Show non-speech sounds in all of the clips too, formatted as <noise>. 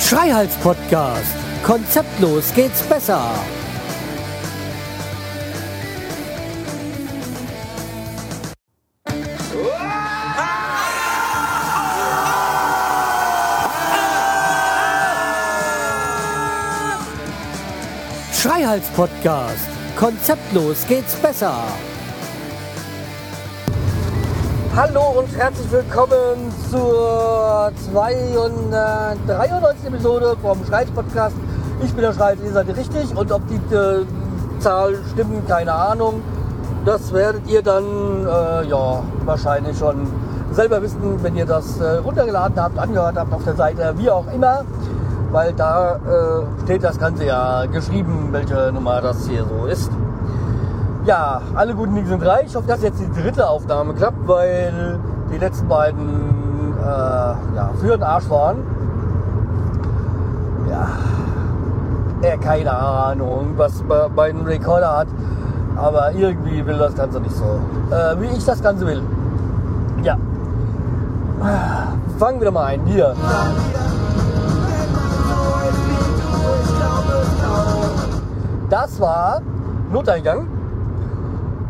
Schreihals Podcast. Konzeptlos geht's besser. Schreihals Podcast. Konzeptlos geht's besser. Hallo und herzlich willkommen zur 293. Episode vom Schreihals Podcast. Ich bin der Schreihals, ihr seid richtig und ob die äh, Zahl stimmt, keine Ahnung. Das werdet ihr dann äh, ja wahrscheinlich schon selber wissen, wenn ihr das äh, runtergeladen habt, angehört habt auf der Seite, wie auch immer weil da äh, steht das Ganze ja geschrieben, welche Nummer das hier so ist. Ja, alle guten Dinge sind reich. Ich hoffe, dass jetzt die dritte Aufnahme klappt, weil die letzten beiden äh, ja, für den Arsch waren. Ja, er keine Ahnung, was bei einem Recorder hat, aber irgendwie will das Ganze nicht so, äh, wie ich das Ganze will. Ja, fangen wir mal ein. Hier. Das war Noteingang.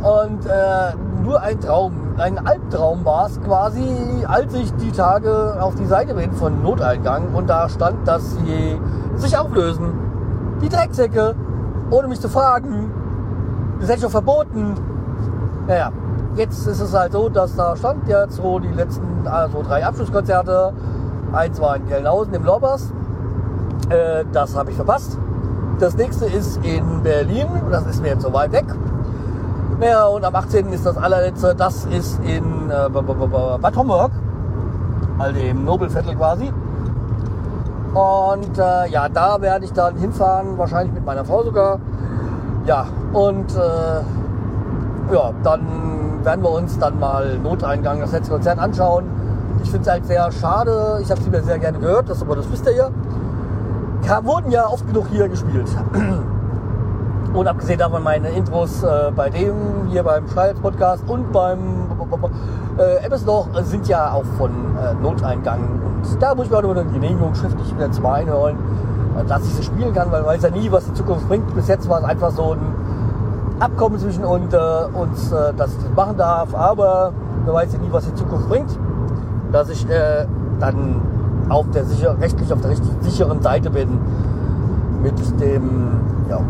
Und äh, nur ein Traum, ein Albtraum war es quasi, als ich die Tage auf die Seite bin von Noteingang und da stand, dass sie sich auflösen. Die Drecksäcke, ohne mich zu fragen. Das hätte ich doch verboten. Naja, jetzt ist es halt so, dass da stand jetzt so die letzten also drei Abschlusskonzerte. Eins war in Gelnhausen im Lorbers. Äh, das habe ich verpasst. Das nächste ist in Berlin. Das ist mir jetzt so weit weg. Ja, und am 18. ist das allerletzte. Das ist in äh, Bad Homburg. Also im Nobelviertel quasi. Und äh, ja, da werde ich dann hinfahren. Wahrscheinlich mit meiner Frau sogar. Ja, und äh, ja, dann werden wir uns dann mal Noteingang, das letzte Konzert anschauen. Ich finde es halt sehr schade. Ich habe sie mir sehr gerne gehört, das, aber das wisst ihr ja wurden ja oft genug hier gespielt. <clears throat> Und abgesehen davon meine Intros äh, bei dem hier beim Schreihals Podcast und beim äh, Ebbesloch sind ja auch von äh, Noteingang. Und da muss ich mir auch nur eine Genehmigung schriftlich wieder zum einholen, äh, dass ich sie spielen kann, weil man weiß ja nie, was die Zukunft bringt. Bis jetzt war es einfach so ein Abkommen zwischen und, äh, uns, äh, dass ich das machen darf, aber man weiß ja nie, was die Zukunft bringt. Dass ich äh, dann auf der sicher, rechtlich auf der richtig sicheren Seite bin mit dem, ja,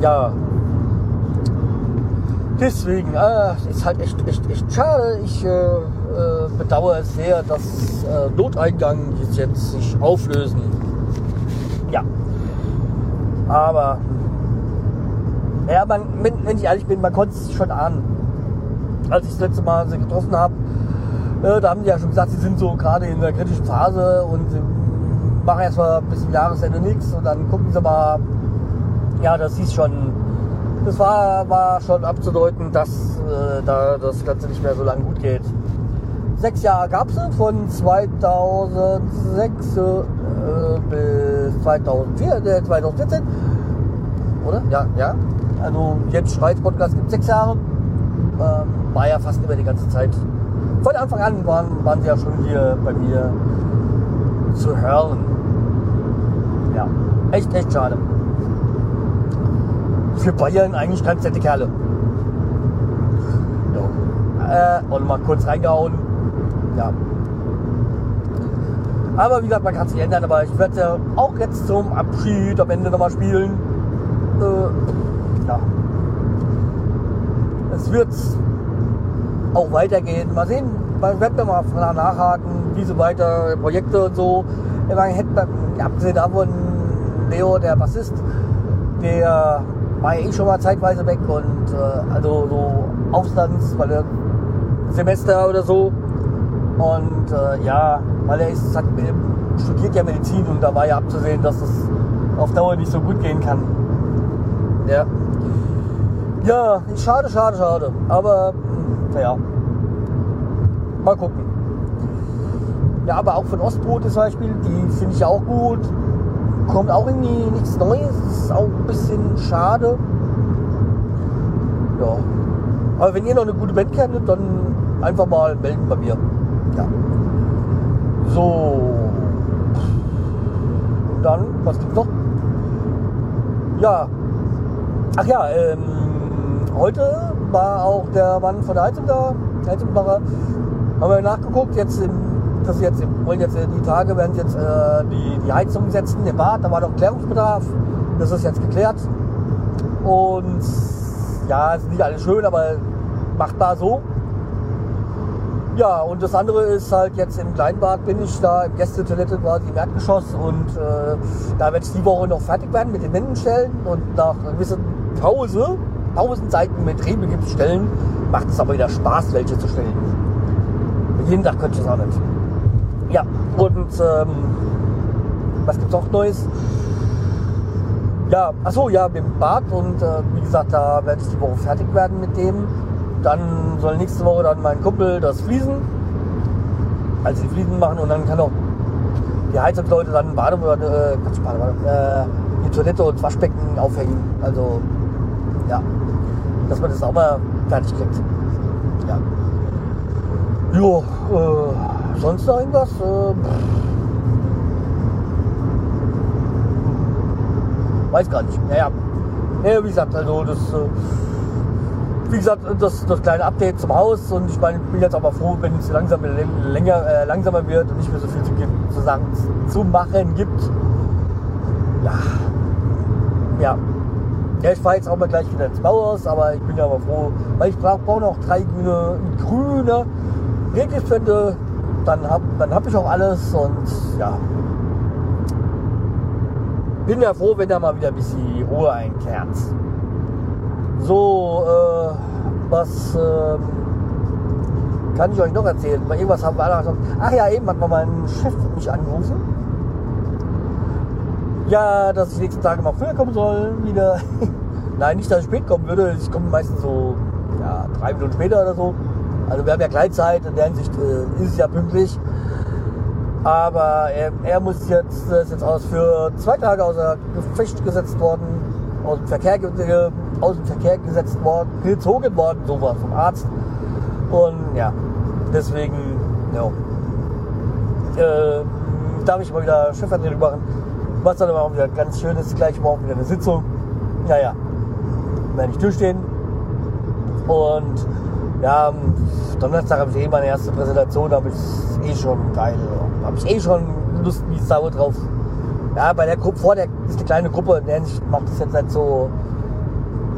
ja. Deswegen, äh, ist halt echt, echt, echt schade. Ich äh, äh, bedauere es sehr, dass äh, Noteingang jetzt sich auflösen. Ja. Aber, ja, man, wenn, wenn ich ehrlich bin, man konnte es schon ahnen. Als ich das letzte Mal sie getroffen habe, da haben die ja schon gesagt, sie sind so gerade in der kritischen Phase und machen erstmal bis zum Jahresende nichts und dann gucken sie mal. Ja, das hieß schon, das war, war schon abzudeuten, dass äh, da das Ganze nicht mehr so lange gut geht. Sechs Jahre gab es von 2006 äh, bis 2004, äh, 2014. Oder? Ja, ja. Also jetzt Schweiz Podcast gibt sechs Jahre. Ähm, war ja fast immer die ganze Zeit von Anfang an waren, waren sie ja schon hier bei mir zu hören. Ja, echt, echt schade. Für Bayern eigentlich ganz nette Kerle. Ja. Äh, und mal kurz reingehauen. Ja. Aber wie gesagt, man kann sich ändern, aber ich werde auch jetzt zum Abschied am Ende nochmal spielen. Äh, ja. Es wird auch weitergehen. Mal sehen, wird mir mal nachhaken, wie so weiter, Projekte und so. Ich meine, hätte man, abgesehen davon, Leo, der Bassist, der war ja eh schon mal zeitweise weg und äh, also so Aufstands, weil er Semester oder so. Und äh, ja, weil er ist, hat, studiert ja Medizin und da war ja abzusehen, dass das auf Dauer nicht so gut gehen kann. Ja. Ja, schade, schade, schade. Aber naja, mal gucken. Ja, aber auch von Ostbrot zum Beispiel, die finde ich auch gut. Kommt auch irgendwie nichts Neues, ist auch ein bisschen schade. Ja. Aber wenn ihr noch eine gute Band kennt, dann einfach mal melden bei mir. Ja. So. Und dann, was gibt's noch? Ja. Ach ja, ähm, heute war auch der Mann von der Heizung da, Heizungsmacher. Haben wir nachgeguckt, jetzt im, das jetzt wollen jetzt äh, die Tage werden jetzt äh, die, die Heizung setzen im Bad, da war noch Klärungsbedarf. Das ist jetzt geklärt. Und ja, ist nicht alles schön, aber machbar so. Ja, und das andere ist halt jetzt im Kleinbad bin ich da im Gästetoilette quasi im Erdgeschoss und äh, da werde ich die Woche noch fertig werden mit den Wänden stellen und nach einer gewissen Pause, Pausenzeiten mit Drehbegips stellen, macht es aber wieder Spaß, welche zu stellen. Jeden Tag könnte es auch nicht. Ja, und ähm, was gibt's auch Neues? Ja, achso, ja, mit dem Bad und äh, wie gesagt, da werde ich die Woche fertig werden mit dem. Dann soll nächste Woche dann mein Kumpel das Fliesen, also die Fliesen machen und dann kann auch die Heizungsleute dann Bade, äh, Quatsch, Bade, äh, die Toilette und Waschbecken aufhängen. Also ja, dass man das mal fertig kriegt. Ja. Jo, äh, sonst noch irgendwas? Äh, weiß gar nicht. Naja, ja, wie gesagt, also das, äh, wie gesagt, das, das kleine Update zum Haus und ich meine, ich bin jetzt aber froh, wenn es langsam länger, äh, langsamer wird und nicht mehr so viel zu, zu, sagen, zu machen gibt. Ja. Ja, ich fahre jetzt auch mal gleich wieder ins Bauhaus, aber ich bin ja aber froh, weil ich brauche brauch noch drei grüne, grüne Regenwände, dann habe dann hab ich auch alles und ja, bin ja froh, wenn da mal wieder ein bisschen Ruhe einkehrt. So, äh, was äh, kann ich euch noch erzählen? Irgendwas haben wir alle Ach ja, eben hat mal mein Chef mich angerufen. Ja, dass ich nächsten Tage mal früher kommen soll, wieder. <laughs> Nein, nicht, dass ich spät kommen würde. Ich komme meistens so ja, drei Minuten später oder so. Also wir haben ja Gleitzeit, in der Hinsicht äh, ist es ja pünktlich. Aber er, er muss jetzt, ist jetzt aus für zwei Tage außer Gefecht gesetzt worden, aus dem Verkehr, aus dem Verkehr gesetzt worden, gezogen worden, so war vom Arzt. Und ja, deswegen, ja, äh, darf ich mal wieder Chefvertretung machen. Was dann aber auch wieder ganz schön ist, gleich morgen wieder eine Sitzung. Naja, werde ich durchstehen. Und ja, Donnerstag habe ich eh meine erste Präsentation, da habe ich eh schon geil. Habe ich eh schon Lust wie Sau drauf. Ja, bei der Gruppe vor der ist eine kleine Gruppe, in der Hinsicht macht das jetzt nicht so,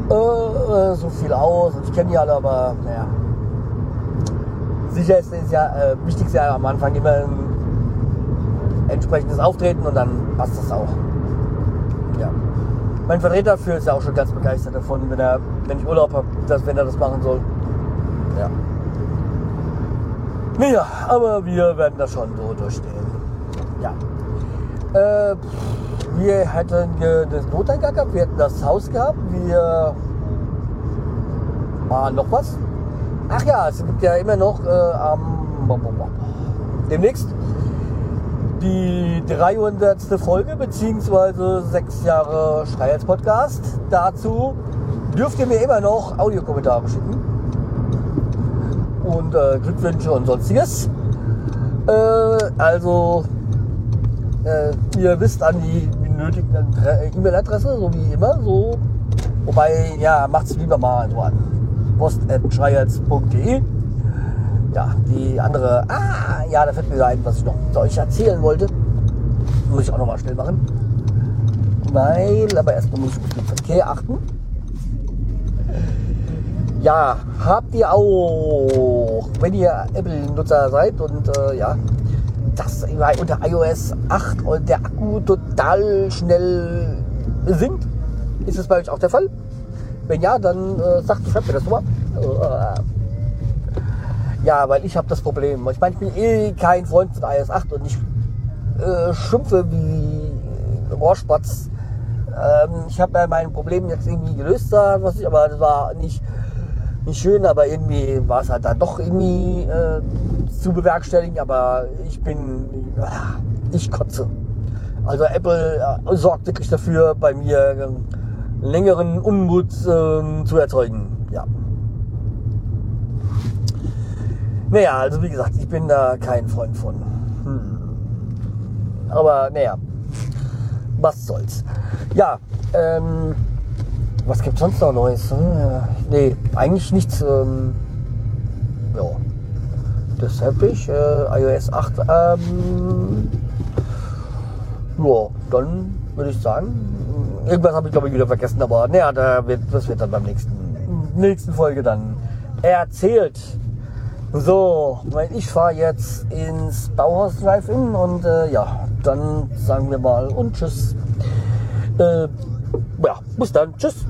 äh, so viel aus. Ich kenne die alle, aber naja. Sicher ist es ja äh, wichtig ja am Anfang immer ein entsprechendes Auftreten und dann passt das auch. Ja. Mein Vertreter dafür ist ja auch schon ganz begeistert davon, wenn er, wenn ich Urlaub habe, dass wenn er das machen soll. Ja. Naja, aber wir werden das schon so durchstehen. Ja. Äh, wir hätten das Noteingang gehabt, wir hätten das Haus gehabt, wir. Ah, noch was? Ach ja, es gibt ja immer noch äh, am. Demnächst die 300. Folge, beziehungsweise sechs Jahre Schreihals Podcast. Dazu dürft ihr mir immer noch Audiokommentare schicken und äh, Glückwünsche und sonstiges. Äh, also, äh, ihr wisst an die benötigten E-Mail-Adresse, so wie immer, so. Wobei, ja, macht's lieber mal so an post.schreihals.de. Ja, die andere, ah, ja, da fällt mir ein, was ich noch euch erzählen wollte. Muss ich auch noch mal schnell machen. Weil, aber erstmal muss ich auf den Verkehr achten. Ja, habt ihr auch, wenn ihr Apple-Nutzer seid und äh, ja, das unter iOS 8 und der Akku total schnell sinkt, ist es bei euch auch der Fall? Wenn ja, dann äh, sagt, schreibt mir das mal. Äh, ja, weil ich habe das Problem. Ich meine, ich bin eh kein Freund von iOS 8 und ich äh, schimpfe wie Rohrspatz. Ähm, ich habe ja mein Problem jetzt irgendwie gelöst, was ich, aber das war nicht nicht schön, aber irgendwie war es halt dann doch irgendwie äh, zu bewerkstelligen. Aber ich bin, äh, ich kotze. Also Apple äh, sorgt wirklich dafür, bei mir äh, längeren Unmut äh, zu erzeugen. ja. Naja, also wie gesagt, ich bin da kein Freund von. Hm. Aber naja, was soll's. Ja, ähm, was gibt's sonst noch Neues? Hm, nee, eigentlich nichts. Ähm, ja, das habe ich. Äh, iOS 8. Ähm, ja, dann würde ich sagen, irgendwas habe ich glaube ich wieder vergessen, aber naja, da wird, das wird dann beim nächsten, nächsten Folge dann erzählt. So, weil ich fahre jetzt ins Bauhaus Drive-In und äh, ja, dann sagen wir mal und tschüss. Äh, ja, bis dann. Tschüss.